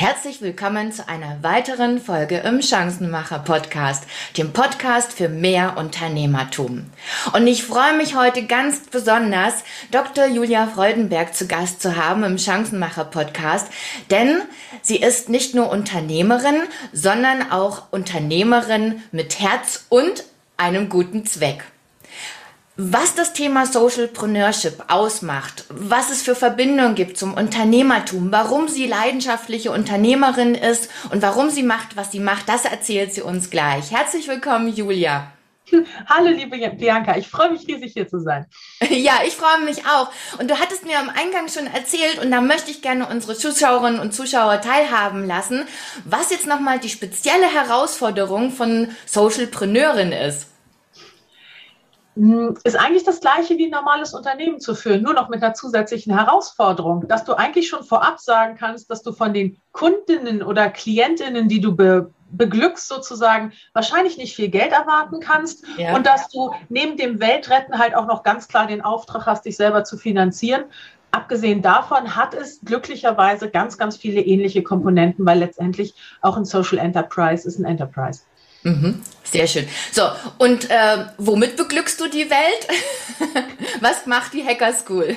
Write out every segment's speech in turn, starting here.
Herzlich willkommen zu einer weiteren Folge im Chancenmacher Podcast, dem Podcast für mehr Unternehmertum. Und ich freue mich heute ganz besonders, Dr. Julia Freudenberg zu Gast zu haben im Chancenmacher Podcast, denn sie ist nicht nur Unternehmerin, sondern auch Unternehmerin mit Herz und einem guten Zweck. Was das Thema Socialpreneurship ausmacht, was es für Verbindungen gibt zum Unternehmertum, warum sie leidenschaftliche Unternehmerin ist und warum sie macht, was sie macht, das erzählt sie uns gleich. Herzlich willkommen, Julia. Hallo, liebe Bianca, ich freue mich riesig hier zu sein. Ja, ich freue mich auch. Und du hattest mir am Eingang schon erzählt, und da möchte ich gerne unsere Zuschauerinnen und Zuschauer teilhaben lassen, was jetzt nochmal die spezielle Herausforderung von Socialpreneurin ist. Hm, ist eigentlich das gleiche wie ein normales Unternehmen zu führen, nur noch mit einer zusätzlichen Herausforderung, dass du eigentlich schon vorab sagen kannst, dass du von den Kundinnen oder Klientinnen, die du be beglückst sozusagen, wahrscheinlich nicht viel Geld erwarten kannst ja. und dass du neben dem Weltretten halt auch noch ganz klar den Auftrag hast, dich selber zu finanzieren. Abgesehen davon hat es glücklicherweise ganz, ganz viele ähnliche Komponenten, weil letztendlich auch ein Social Enterprise ist ein Enterprise. Mhm, sehr schön. So, und äh, womit beglückst du die Welt? Was macht die Hacker School?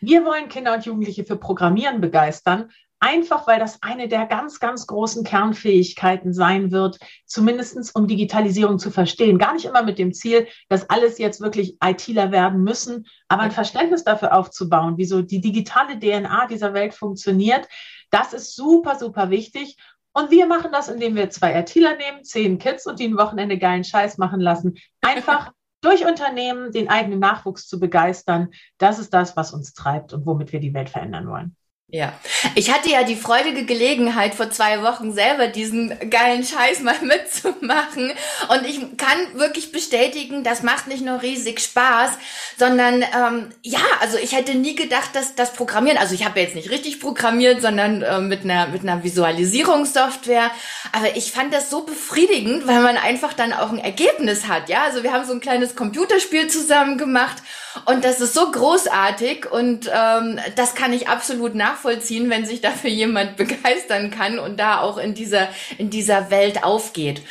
Wir wollen Kinder und Jugendliche für Programmieren begeistern, einfach weil das eine der ganz, ganz großen Kernfähigkeiten sein wird, zumindest um Digitalisierung zu verstehen. Gar nicht immer mit dem Ziel, dass alles jetzt wirklich ITler werden müssen, aber ein Verständnis dafür aufzubauen, wie so die digitale DNA dieser Welt funktioniert. Das ist super, super wichtig. Und wir machen das, indem wir zwei Ertieler nehmen, zehn Kids und die ein Wochenende geilen Scheiß machen lassen. Einfach durch Unternehmen den eigenen Nachwuchs zu begeistern. Das ist das, was uns treibt und womit wir die Welt verändern wollen. Ja, ich hatte ja die freudige Gelegenheit, vor zwei Wochen selber diesen geilen Scheiß mal mitzumachen. Und ich kann wirklich bestätigen, das macht nicht nur riesig Spaß, sondern ähm, ja, also ich hätte nie gedacht, dass das Programmieren, also ich habe ja jetzt nicht richtig programmiert, sondern äh, mit einer mit einer Visualisierungssoftware. Aber ich fand das so befriedigend, weil man einfach dann auch ein Ergebnis hat. Ja, also wir haben so ein kleines Computerspiel zusammen gemacht und das ist so großartig und ähm, das kann ich absolut nachvollziehen, wenn sich dafür jemand begeistern kann und da auch in dieser, in dieser Welt aufgeht.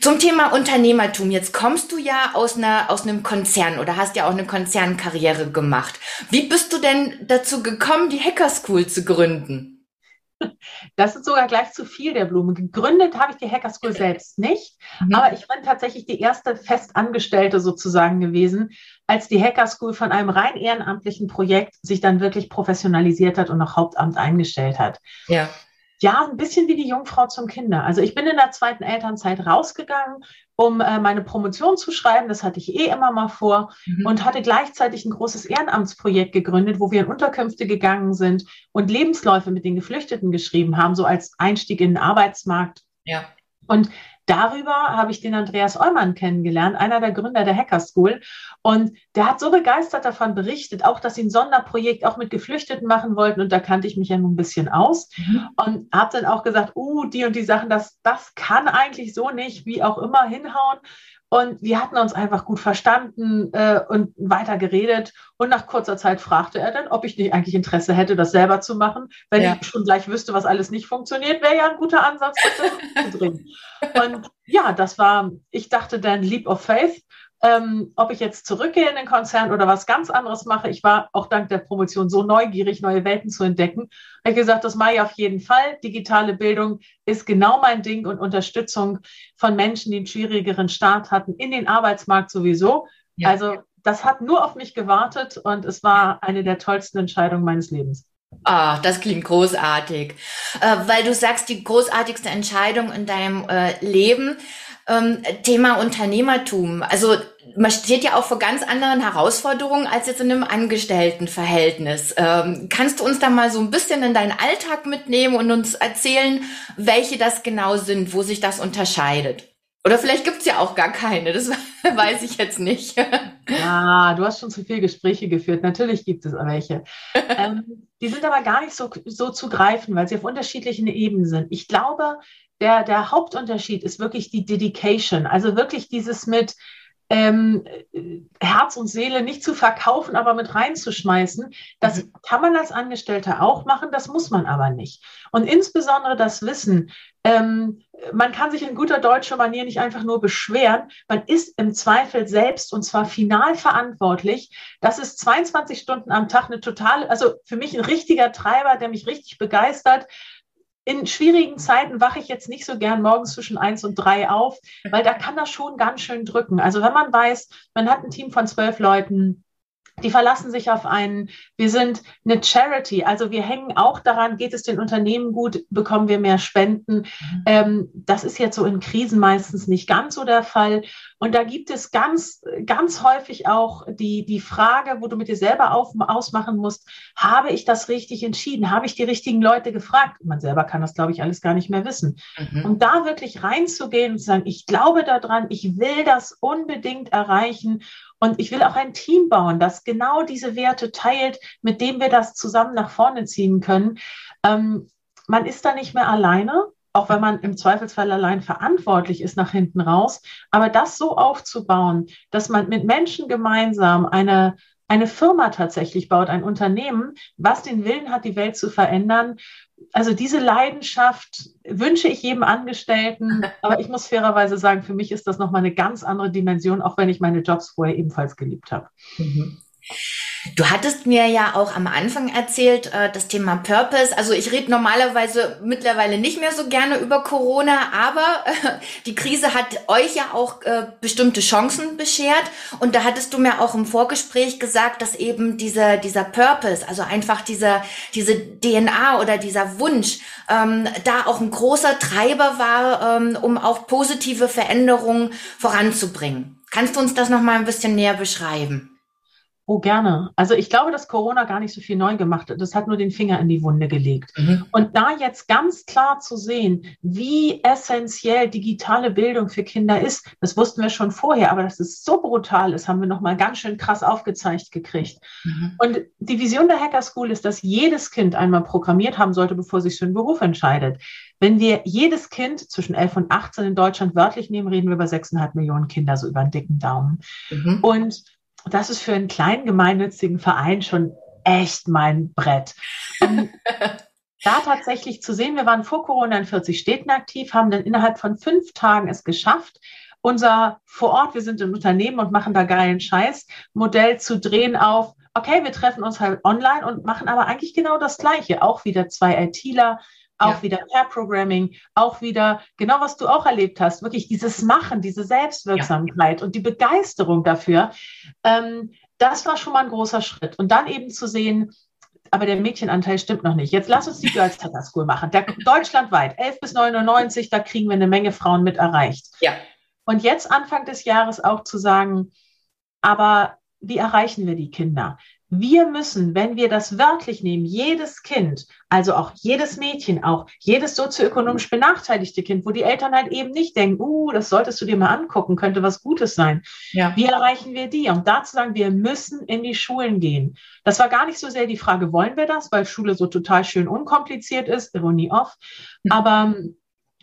Zum Thema Unternehmertum. Jetzt kommst du ja aus einer, aus einem Konzern oder hast ja auch eine Konzernkarriere gemacht. Wie bist du denn dazu gekommen, die Hacker School zu gründen? Das ist sogar gleich zu viel der Blume. Gegründet habe ich die Hacker School selbst nicht, mhm. aber ich bin tatsächlich die erste Festangestellte sozusagen gewesen, als die Hacker School von einem rein ehrenamtlichen Projekt sich dann wirklich professionalisiert hat und noch Hauptamt eingestellt hat. Ja. Ja, ein bisschen wie die Jungfrau zum Kinder. Also ich bin in der zweiten Elternzeit rausgegangen, um äh, meine Promotion zu schreiben. Das hatte ich eh immer mal vor mhm. und hatte gleichzeitig ein großes Ehrenamtsprojekt gegründet, wo wir in Unterkünfte gegangen sind und Lebensläufe mit den Geflüchteten geschrieben haben, so als Einstieg in den Arbeitsmarkt. Ja. Und Darüber habe ich den Andreas Eumann kennengelernt, einer der Gründer der Hacker School. Und der hat so begeistert davon berichtet, auch dass sie ein Sonderprojekt auch mit Geflüchteten machen wollten. Und da kannte ich mich ja nun ein bisschen aus. Mhm. Und habe dann auch gesagt, uh, die und die Sachen, das, das kann eigentlich so nicht, wie auch immer, hinhauen. Und wir hatten uns einfach gut verstanden äh, und weiter geredet. Und nach kurzer Zeit fragte er dann, ob ich nicht eigentlich Interesse hätte, das selber zu machen. Wenn ja. ich schon gleich wüsste, was alles nicht funktioniert, wäre ja ein guter Ansatz, das zu bringen. Und ja, das war, ich dachte dann Leap of Faith ähm, ob ich jetzt zurückgehe in den Konzern oder was ganz anderes mache. Ich war auch dank der Promotion so neugierig, neue Welten zu entdecken. Ich habe gesagt, das mache ich auf jeden Fall. Digitale Bildung ist genau mein Ding und Unterstützung von Menschen, die einen schwierigeren Start hatten, in den Arbeitsmarkt sowieso. Ja. Also das hat nur auf mich gewartet und es war eine der tollsten Entscheidungen meines Lebens. Ah, das klingt großartig. Äh, weil du sagst, die großartigste Entscheidung in deinem äh, Leben. Ähm, Thema Unternehmertum. Also man steht ja auch vor ganz anderen Herausforderungen als jetzt in einem Angestelltenverhältnis. Ähm, kannst du uns da mal so ein bisschen in deinen Alltag mitnehmen und uns erzählen, welche das genau sind, wo sich das unterscheidet? Oder vielleicht gibt's ja auch gar keine, das weiß ich jetzt nicht. Ja, du hast schon zu viele Gespräche geführt. Natürlich gibt es welche. ähm, die sind aber gar nicht so, so zu greifen, weil sie auf unterschiedlichen Ebenen sind. Ich glaube, der, der Hauptunterschied ist wirklich die Dedication, also wirklich dieses mit, ähm, Herz und Seele nicht zu verkaufen, aber mit reinzuschmeißen. Das mhm. kann man als Angestellter auch machen, das muss man aber nicht. Und insbesondere das Wissen, ähm, man kann sich in guter deutscher Manier nicht einfach nur beschweren. Man ist im Zweifel selbst und zwar final verantwortlich. Das ist 22 Stunden am Tag eine totale, also für mich ein richtiger Treiber, der mich richtig begeistert in schwierigen Zeiten wache ich jetzt nicht so gern morgens zwischen eins und drei auf, weil da kann das schon ganz schön drücken. Also wenn man weiß, man hat ein Team von zwölf Leuten, die verlassen sich auf einen, wir sind eine Charity, also wir hängen auch daran, geht es den Unternehmen gut, bekommen wir mehr Spenden. Mhm. Ähm, das ist jetzt so in Krisen meistens nicht ganz so der Fall. Und da gibt es ganz, ganz häufig auch die, die Frage, wo du mit dir selber auf, ausmachen musst, habe ich das richtig entschieden? Habe ich die richtigen Leute gefragt? Man selber kann das, glaube ich, alles gar nicht mehr wissen. Mhm. Und da wirklich reinzugehen und zu sagen, ich glaube daran, ich will das unbedingt erreichen und ich will auch ein Team bauen, das genau diese Werte teilt, mit dem wir das zusammen nach vorne ziehen können. Ähm, man ist da nicht mehr alleine, auch wenn man im Zweifelsfall allein verantwortlich ist nach hinten raus. Aber das so aufzubauen, dass man mit Menschen gemeinsam eine, eine Firma tatsächlich baut, ein Unternehmen, was den Willen hat, die Welt zu verändern, also diese Leidenschaft wünsche ich jedem Angestellten, aber ich muss fairerweise sagen, für mich ist das nochmal eine ganz andere Dimension, auch wenn ich meine Jobs vorher ebenfalls geliebt habe. Mhm. Du hattest mir ja auch am Anfang erzählt, äh, das Thema Purpose. Also ich rede normalerweise mittlerweile nicht mehr so gerne über Corona, aber äh, die Krise hat euch ja auch äh, bestimmte Chancen beschert. Und da hattest du mir auch im Vorgespräch gesagt, dass eben dieser, dieser Purpose, also einfach dieser, diese DNA oder dieser Wunsch, ähm, da auch ein großer Treiber war, ähm, um auch positive Veränderungen voranzubringen. Kannst du uns das nochmal ein bisschen näher beschreiben? Oh, gerne. Also ich glaube, dass Corona gar nicht so viel neu gemacht hat. Das hat nur den Finger in die Wunde gelegt. Mhm. Und da jetzt ganz klar zu sehen, wie essentiell digitale Bildung für Kinder ist, das wussten wir schon vorher, aber dass es so brutal ist, haben wir nochmal ganz schön krass aufgezeigt gekriegt. Mhm. Und die Vision der Hacker School ist, dass jedes Kind einmal programmiert haben sollte, bevor sich für einen Beruf entscheidet. Wenn wir jedes Kind zwischen 11 und 18 in Deutschland wörtlich nehmen, reden wir über 6,5 Millionen Kinder, so über einen dicken Daumen. Mhm. Und das ist für einen kleinen gemeinnützigen Verein schon echt mein Brett. da tatsächlich zu sehen, wir waren vor Corona in 40 Städten aktiv, haben dann innerhalb von fünf Tagen es geschafft, unser vor Ort, wir sind im Unternehmen und machen da geilen Scheiß, Modell zu drehen auf, okay, wir treffen uns halt online und machen aber eigentlich genau das Gleiche. Auch wieder zwei ITler, auch ja. wieder Pair Programming, auch wieder genau was du auch erlebt hast, wirklich dieses Machen, diese Selbstwirksamkeit ja. und die Begeisterung dafür. Ähm, das war schon mal ein großer Schritt. Und dann eben zu sehen, aber der Mädchenanteil stimmt noch nicht. Jetzt lass uns die Girls Tata School machen. Der, deutschlandweit, 11 bis 99, da kriegen wir eine Menge Frauen mit erreicht. Ja. Und jetzt Anfang des Jahres auch zu sagen, aber wie erreichen wir die Kinder? Wir müssen, wenn wir das wörtlich nehmen, jedes Kind, also auch jedes Mädchen, auch jedes sozioökonomisch benachteiligte Kind, wo die Eltern halt eben nicht denken, uh, das solltest du dir mal angucken, könnte was Gutes sein. Ja. Wie erreichen wir die? Und dazu sagen, wir müssen in die Schulen gehen. Das war gar nicht so sehr die Frage, wollen wir das, weil Schule so total schön unkompliziert ist, Ironie off. Aber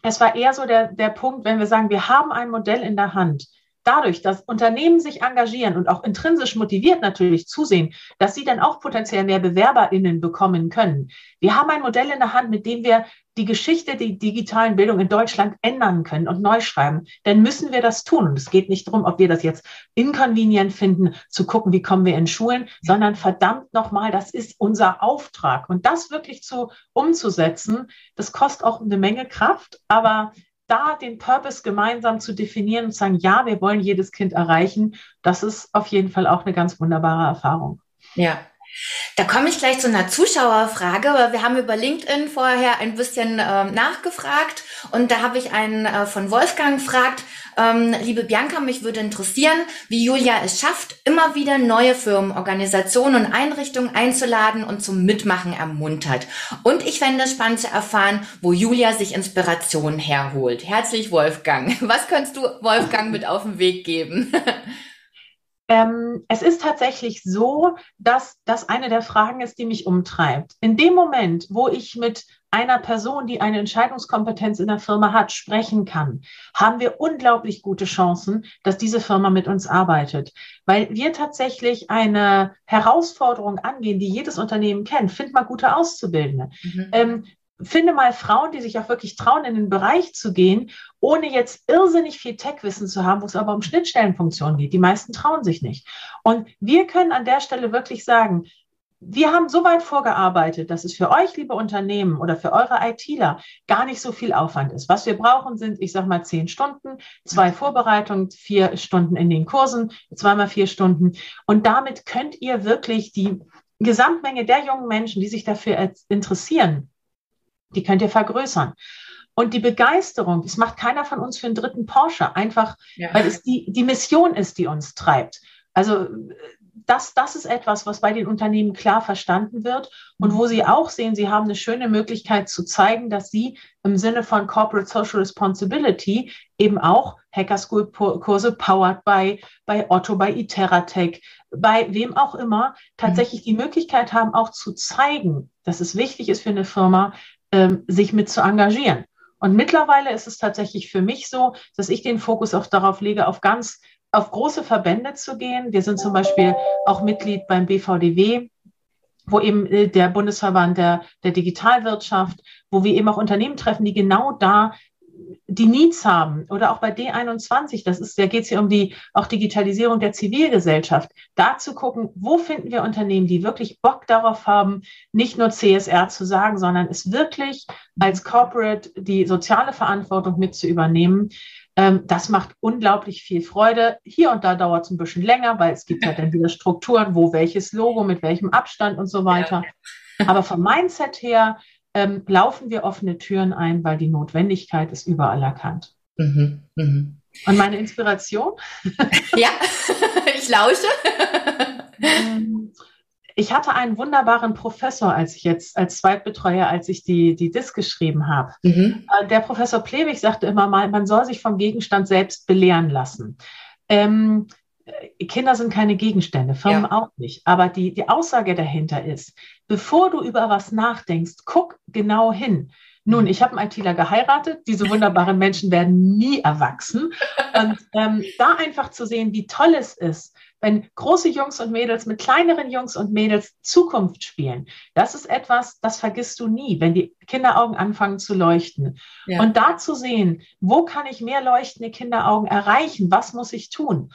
es war eher so der, der Punkt, wenn wir sagen, wir haben ein Modell in der Hand, dadurch, dass Unternehmen sich engagieren und auch intrinsisch motiviert natürlich zusehen, dass sie dann auch potenziell mehr BewerberInnen bekommen können. Wir haben ein Modell in der Hand, mit dem wir die Geschichte der digitalen Bildung in Deutschland ändern können und neu schreiben, dann müssen wir das tun. Und es geht nicht darum, ob wir das jetzt inconvenient finden, zu gucken, wie kommen wir in Schulen, sondern verdammt nochmal, das ist unser Auftrag. Und das wirklich zu umzusetzen, das kostet auch eine Menge Kraft, aber da den Purpose gemeinsam zu definieren und zu sagen, ja, wir wollen jedes Kind erreichen, das ist auf jeden Fall auch eine ganz wunderbare Erfahrung. Ja, da komme ich gleich zu einer Zuschauerfrage, weil wir haben über LinkedIn vorher ein bisschen äh, nachgefragt und da habe ich einen äh, von Wolfgang gefragt, ähm, liebe Bianca, mich würde interessieren, wie Julia es schafft, immer wieder neue Firmen, Organisationen und Einrichtungen einzuladen und zum Mitmachen ermuntert. Und ich fände es spannend zu erfahren, wo Julia sich Inspiration herholt. Herzlich Wolfgang. Was könntest du Wolfgang mit auf den Weg geben? Ähm, es ist tatsächlich so, dass das eine der Fragen ist, die mich umtreibt. In dem Moment, wo ich mit einer Person, die eine Entscheidungskompetenz in der Firma hat, sprechen kann, haben wir unglaublich gute Chancen, dass diese Firma mit uns arbeitet. Weil wir tatsächlich eine Herausforderung angehen, die jedes Unternehmen kennt. Find mal gute Auszubildende. Mhm. Ähm, finde mal Frauen, die sich auch wirklich trauen, in den Bereich zu gehen, ohne jetzt irrsinnig viel Tech-Wissen zu haben, wo es aber um Schnittstellenfunktionen geht. Die meisten trauen sich nicht. Und wir können an der Stelle wirklich sagen, wir haben so weit vorgearbeitet, dass es für euch, liebe Unternehmen oder für eure ITler, gar nicht so viel Aufwand ist. Was wir brauchen, sind, ich sag mal, zehn Stunden, zwei Vorbereitungen, vier Stunden in den Kursen, zweimal vier Stunden. Und damit könnt ihr wirklich die Gesamtmenge der jungen Menschen, die sich dafür interessieren, die könnt ihr vergrößern. Und die Begeisterung, das macht keiner von uns für einen dritten Porsche, einfach ja. weil es die, die Mission ist, die uns treibt. Also das, das ist etwas, was bei den Unternehmen klar verstanden wird und wo sie auch sehen, sie haben eine schöne Möglichkeit zu zeigen, dass sie im Sinne von Corporate Social Responsibility eben auch Hacker School Kurse powered by, bei Otto, bei Iteratech, bei wem auch immer, tatsächlich die Möglichkeit haben, auch zu zeigen, dass es wichtig ist für eine Firma, ähm, sich mit zu engagieren. Und mittlerweile ist es tatsächlich für mich so, dass ich den Fokus auch darauf lege, auf ganz auf große Verbände zu gehen. Wir sind zum Beispiel auch Mitglied beim BVDW, wo eben äh, der Bundesverband der, der Digitalwirtschaft, wo wir eben auch Unternehmen treffen, die genau da die Needs haben oder auch bei D21, das ist, da geht es hier um die auch Digitalisierung der Zivilgesellschaft, da zu gucken, wo finden wir Unternehmen, die wirklich Bock darauf haben, nicht nur CSR zu sagen, sondern es wirklich als Corporate die soziale Verantwortung mit zu übernehmen. Ähm, das macht unglaublich viel Freude. Hier und da dauert es ein bisschen länger, weil es gibt halt dann wieder Strukturen, wo welches Logo, mit welchem Abstand und so weiter. Aber vom Mindset her ähm, laufen wir offene Türen ein, weil die Notwendigkeit ist überall erkannt. Mhm, mh. Und meine Inspiration? ja, ich lausche. Ähm, ich hatte einen wunderbaren Professor, als ich jetzt als Zweitbetreuer, als ich die, die Disk geschrieben habe. Mhm. Äh, der Professor Plewig sagte immer mal, man soll sich vom Gegenstand selbst belehren lassen. Ähm, Kinder sind keine Gegenstände, Firmen ja. auch nicht. Aber die, die Aussage dahinter ist, bevor du über was nachdenkst, guck genau hin. Nun, ich habe einen ITler geheiratet. Diese wunderbaren Menschen werden nie erwachsen. Und ähm, da einfach zu sehen, wie toll es ist, wenn große Jungs und Mädels mit kleineren Jungs und Mädels Zukunft spielen. Das ist etwas, das vergisst du nie, wenn die Kinderaugen anfangen zu leuchten. Ja. Und da zu sehen, wo kann ich mehr leuchtende Kinderaugen erreichen? Was muss ich tun?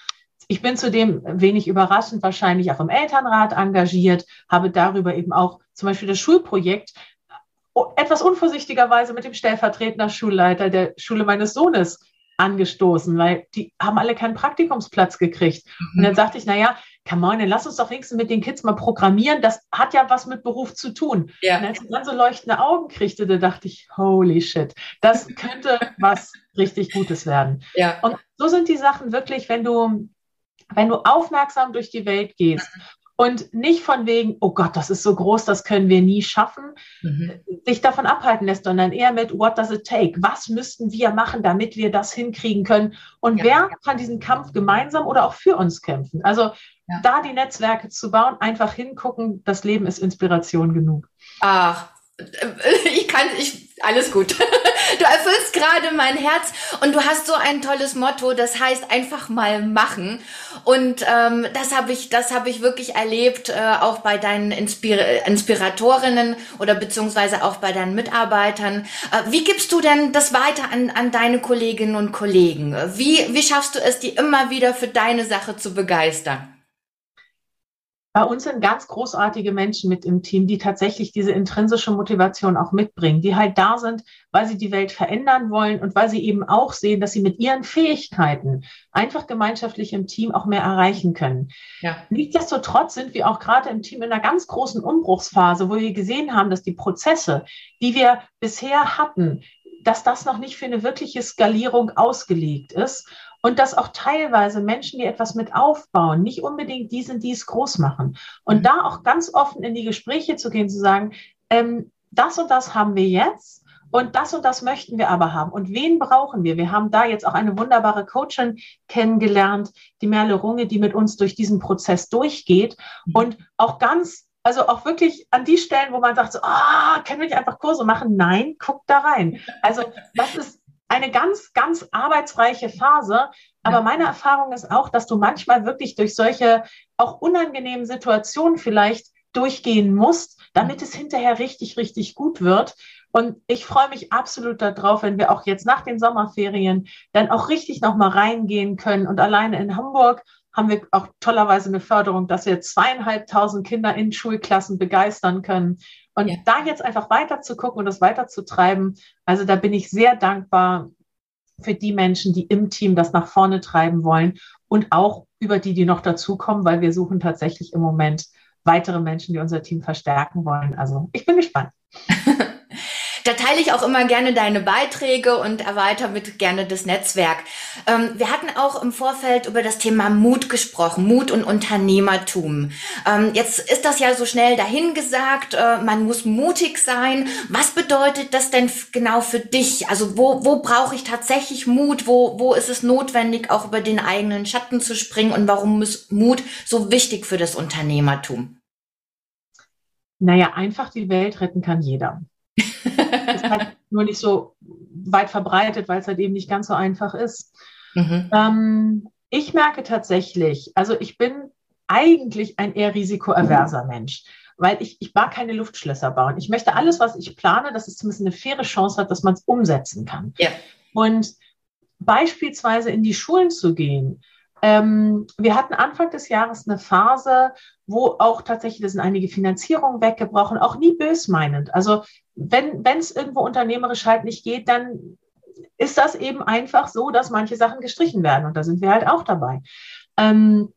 Ich bin zudem wenig überraschend wahrscheinlich auch im Elternrat engagiert, habe darüber eben auch zum Beispiel das Schulprojekt etwas unvorsichtigerweise mit dem stellvertretender Schulleiter der Schule meines Sohnes angestoßen, weil die haben alle keinen Praktikumsplatz gekriegt. Mhm. Und dann sagte ich, naja, come on, dann lass uns doch wenigstens mit den Kids mal programmieren. Das hat ja was mit Beruf zu tun. Ja. Und als ich dann so leuchtende Augen kriegte, da dachte ich, holy shit, das könnte was richtig Gutes werden. Ja. Und so sind die Sachen wirklich, wenn du, wenn du aufmerksam durch die Welt gehst mhm. Und nicht von wegen, oh Gott, das ist so groß, das können wir nie schaffen, mhm. sich davon abhalten lässt, sondern eher mit, what does it take? Was müssten wir machen, damit wir das hinkriegen können? Und ja. wer kann diesen Kampf gemeinsam oder auch für uns kämpfen? Also ja. da die Netzwerke zu bauen, einfach hingucken, das Leben ist Inspiration genug. Ach, ich kann, ich, alles gut. Du erfüllst gerade mein Herz und du hast so ein tolles Motto, das heißt einfach mal machen. Und ähm, das habe ich, das habe ich wirklich erlebt, äh, auch bei deinen Inspir Inspiratorinnen oder beziehungsweise auch bei deinen Mitarbeitern. Äh, wie gibst du denn das weiter an, an deine Kolleginnen und Kollegen? Wie, wie schaffst du es, die immer wieder für deine Sache zu begeistern? Bei uns sind ganz großartige Menschen mit im Team, die tatsächlich diese intrinsische Motivation auch mitbringen, die halt da sind, weil sie die Welt verändern wollen und weil sie eben auch sehen, dass sie mit ihren Fähigkeiten einfach gemeinschaftlich im Team auch mehr erreichen können. Ja. Nichtsdestotrotz sind wir auch gerade im Team in einer ganz großen Umbruchsphase, wo wir gesehen haben, dass die Prozesse, die wir bisher hatten, dass das noch nicht für eine wirkliche Skalierung ausgelegt ist und dass auch teilweise Menschen, die etwas mit aufbauen, nicht unbedingt diesen, dies groß machen. Und mhm. da auch ganz offen in die Gespräche zu gehen, zu sagen, ähm, das und das haben wir jetzt. Und das und das möchten wir aber haben. Und wen brauchen wir? Wir haben da jetzt auch eine wunderbare Coachin kennengelernt, die Merle Runge, die mit uns durch diesen Prozess durchgeht mhm. und auch ganz Also auch wirklich an die Stellen, wo man sagt, so, ah, können wir nicht einfach Kurse machen? Nein, guck da rein. Also das ist eine ganz, ganz arbeitsreiche Phase. Aber meine Erfahrung ist auch, dass du manchmal wirklich durch solche auch unangenehmen Situationen vielleicht durchgehen musst, damit es hinterher richtig, richtig gut wird. Und ich freue mich absolut darauf, wenn wir auch jetzt nach den Sommerferien dann auch richtig nochmal reingehen können. Und alleine in Hamburg haben wir auch tollerweise eine Förderung, dass wir zweieinhalbtausend Kinder in Schulklassen begeistern können. Und ja. da jetzt einfach weiter zu gucken und das weiter zu treiben, also da bin ich sehr dankbar für die Menschen, die im Team das nach vorne treiben wollen und auch über die, die noch dazukommen, weil wir suchen tatsächlich im Moment weitere Menschen, die unser Team verstärken wollen. Also ich bin gespannt. Da teile ich auch immer gerne deine Beiträge und erweitere mit gerne das Netzwerk. Ähm, wir hatten auch im Vorfeld über das Thema Mut gesprochen, Mut und Unternehmertum. Ähm, jetzt ist das ja so schnell dahingesagt, äh, man muss mutig sein. Was bedeutet das denn genau für dich? Also wo, wo brauche ich tatsächlich Mut? Wo, wo ist es notwendig, auch über den eigenen Schatten zu springen? Und warum ist Mut so wichtig für das Unternehmertum? Naja, einfach die Welt retten kann jeder halt nur nicht so weit verbreitet, weil es halt eben nicht ganz so einfach ist. Mhm. Ähm, ich merke tatsächlich, also ich bin eigentlich ein eher risikoaverser Mensch, weil ich, ich mag keine Luftschlösser bauen. Ich möchte alles, was ich plane, dass es zumindest eine faire Chance hat, dass man es umsetzen kann. Ja. Und beispielsweise in die Schulen zu gehen, ähm, wir hatten Anfang des Jahres eine Phase, wo auch tatsächlich, da sind einige Finanzierungen weggebrochen, auch nie bösmeinend. Also wenn es irgendwo unternehmerisch halt nicht geht, dann ist das eben einfach so, dass manche Sachen gestrichen werden. Und da sind wir halt auch dabei. Ähm,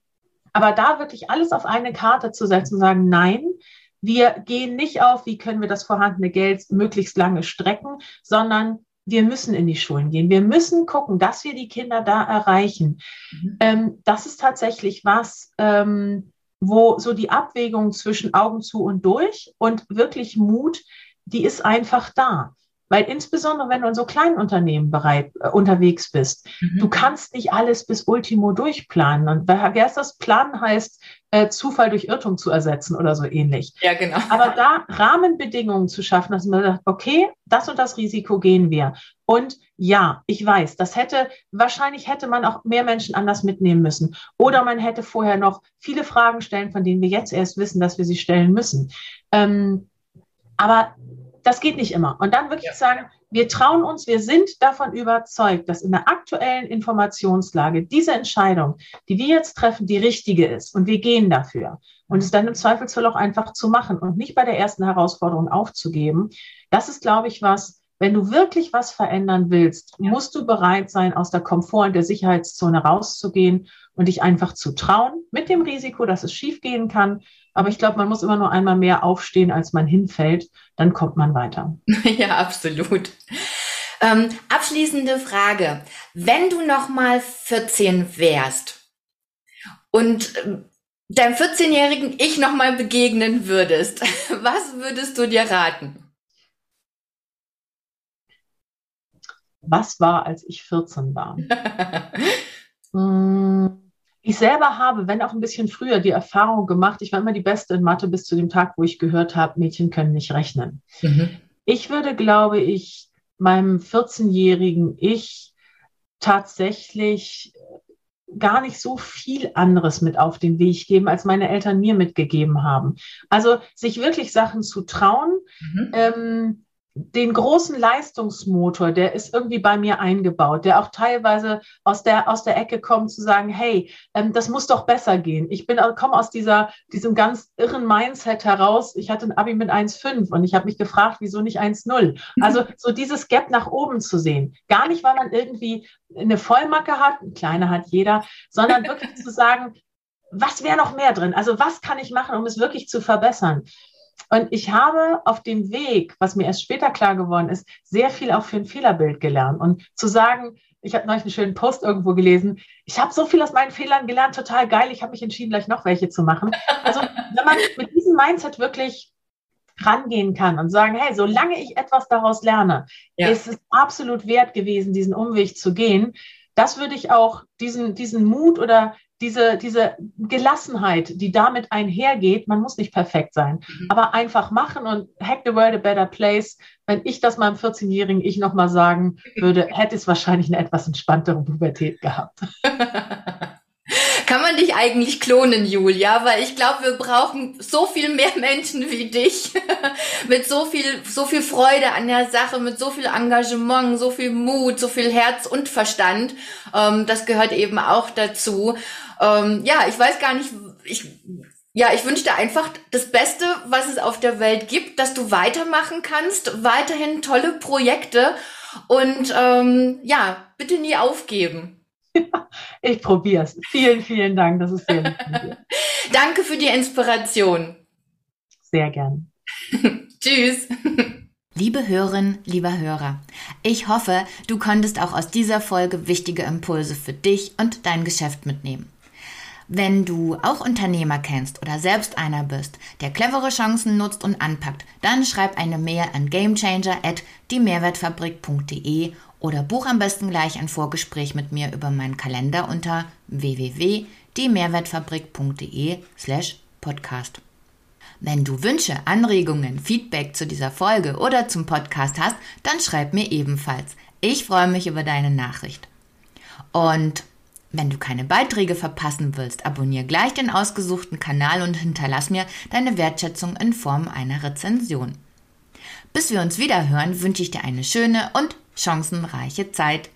aber da wirklich alles auf eine Karte zu setzen und sagen, nein, wir gehen nicht auf, wie können wir das vorhandene Geld möglichst lange strecken, sondern wir müssen in die Schulen gehen. Wir müssen gucken, dass wir die Kinder da erreichen. Mhm. Ähm, das ist tatsächlich was, ähm, wo so die Abwägung zwischen Augen zu und durch und wirklich Mut, die ist einfach da. Weil insbesondere, wenn du in so kleinen Unternehmen bereit, äh, unterwegs bist, mhm. du kannst nicht alles bis Ultimo durchplanen. Und wer ist das? Planen heißt, äh, Zufall durch Irrtum zu ersetzen oder so ähnlich. Ja, genau. Aber da Rahmenbedingungen zu schaffen, dass man sagt, okay, das und das Risiko gehen wir. Und ja, ich weiß, das hätte, wahrscheinlich hätte man auch mehr Menschen anders mitnehmen müssen. Oder man hätte vorher noch viele Fragen stellen, von denen wir jetzt erst wissen, dass wir sie stellen müssen. Ähm, aber das geht nicht immer. Und dann wirklich ja. sagen, wir trauen uns, wir sind davon überzeugt, dass in der aktuellen Informationslage diese Entscheidung, die wir jetzt treffen, die richtige ist. Und wir gehen dafür. Und es dann im Zweifelsfall auch einfach zu machen und nicht bei der ersten Herausforderung aufzugeben. Das ist, glaube ich, was, wenn du wirklich was verändern willst, ja. musst du bereit sein, aus der Komfort- und der Sicherheitszone rauszugehen und dich einfach zu trauen, mit dem Risiko, dass es schiefgehen kann. Aber ich glaube, man muss immer nur einmal mehr aufstehen, als man hinfällt. Dann kommt man weiter. Ja, absolut. Ähm, abschließende Frage. Wenn du noch mal 14 wärst und ähm, deinem 14-jährigen Ich noch mal begegnen würdest, was würdest du dir raten? Was war, als ich 14 war? hm, ich selber habe, wenn auch ein bisschen früher, die Erfahrung gemacht, ich war immer die Beste in Mathe bis zu dem Tag, wo ich gehört habe, Mädchen können nicht rechnen. Mhm. Ich würde, glaube ich, meinem 14-jährigen Ich tatsächlich gar nicht so viel anderes mit auf den Weg geben, als meine Eltern mir mitgegeben haben. Also sich wirklich Sachen zu trauen, mhm. ähm, den großen Leistungsmotor, der ist irgendwie bei mir eingebaut, der auch teilweise aus der, aus der Ecke kommt zu sagen, hey, ähm, das muss doch besser gehen. Ich bin, komme aus dieser, diesem ganz irren Mindset heraus. Ich hatte ein Abi mit 1,5 und ich habe mich gefragt, wieso nicht 1,0? Also so dieses Gap nach oben zu sehen. Gar nicht, weil man irgendwie eine Vollmacke hat, eine kleine hat jeder, sondern wirklich zu sagen, was wäre noch mehr drin? Also was kann ich machen, um es wirklich zu verbessern? Und ich habe auf dem Weg, was mir erst später klar geworden ist, sehr viel auch für ein Fehlerbild gelernt. Und zu sagen, ich habe neulich einen schönen Post irgendwo gelesen, ich habe so viel aus meinen Fehlern gelernt, total geil, ich habe mich entschieden, gleich noch welche zu machen. Also wenn man mit diesem Mindset wirklich rangehen kann und sagen, hey, solange ich etwas daraus lerne, ja. ist es absolut wert gewesen, diesen Umweg zu gehen. Das würde ich auch, diesen, diesen Mut oder diese, diese Gelassenheit, die damit einhergeht, man muss nicht perfekt sein, mhm. aber einfach machen und Hack the World a Better Place. Wenn ich das meinem 14-jährigen Ich nochmal sagen würde, hätte es wahrscheinlich eine etwas entspanntere Pubertät gehabt. Kann man dich eigentlich klonen, Julia? Weil ich glaube, wir brauchen so viel mehr Menschen wie dich. mit so viel, so viel Freude an der Sache, mit so viel Engagement, so viel Mut, so viel Herz und Verstand. Ähm, das gehört eben auch dazu. Ähm, ja, ich weiß gar nicht, ich, ja, ich wünsche dir einfach das Beste, was es auf der Welt gibt, dass du weitermachen kannst, weiterhin tolle Projekte und ähm, ja, bitte nie aufgeben. ich probiere es. Vielen, vielen Dank. Das ist sehr lieb. Danke für die Inspiration. Sehr gern. Tschüss. Liebe Hörerin, lieber Hörer, ich hoffe, du konntest auch aus dieser Folge wichtige Impulse für dich und dein Geschäft mitnehmen. Wenn du auch Unternehmer kennst oder selbst einer bist, der clevere Chancen nutzt und anpackt, dann schreib eine Mail an gamechanger at diemehrwertfabrik.de oder buch am besten gleich ein Vorgespräch mit mir über meinen Kalender unter www.diemehrwertfabrik.de slash podcast. Wenn du Wünsche, Anregungen, Feedback zu dieser Folge oder zum Podcast hast, dann schreib mir ebenfalls. Ich freue mich über deine Nachricht. Und wenn du keine Beiträge verpassen willst, abonniere gleich den ausgesuchten Kanal und hinterlass mir deine Wertschätzung in Form einer Rezension. Bis wir uns wieder hören, wünsche ich dir eine schöne und chancenreiche Zeit.